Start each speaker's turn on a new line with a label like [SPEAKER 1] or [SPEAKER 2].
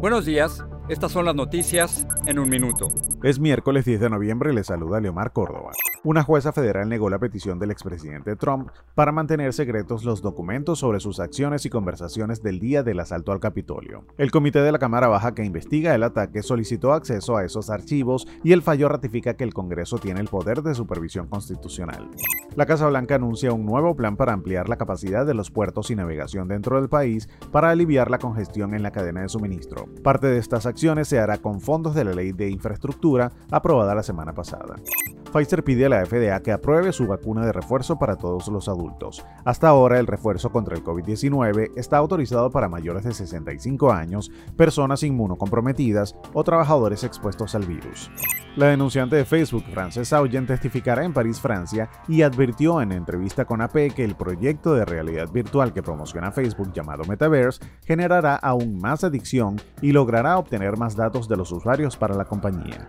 [SPEAKER 1] Buenos días, estas son las noticias en un minuto.
[SPEAKER 2] Es miércoles 10 de noviembre y le saluda Leomar Córdoba. Una jueza federal negó la petición del expresidente Trump para mantener secretos los documentos sobre sus acciones y conversaciones del día del asalto al Capitolio. El comité de la Cámara Baja que investiga el ataque solicitó acceso a esos archivos y el fallo ratifica que el Congreso tiene el poder de supervisión constitucional. La Casa Blanca anuncia un nuevo plan para ampliar la capacidad de los puertos y navegación dentro del país para aliviar la congestión en la cadena de suministro. Parte de estas acciones se hará con fondos de la Ley de Infraestructura aprobada la semana pasada. Pfizer pide a la FDA que apruebe su vacuna de refuerzo para todos los adultos. Hasta ahora, el refuerzo contra el COVID-19 está autorizado para mayores de 65 años, personas inmunocomprometidas o trabajadores expuestos al virus. La denunciante de Facebook, Frances Augen, testificará en París, Francia, y advirtió en entrevista con AP que el proyecto de realidad virtual que promociona Facebook llamado Metaverse generará aún más adicción y logrará obtener más datos de los usuarios para la compañía.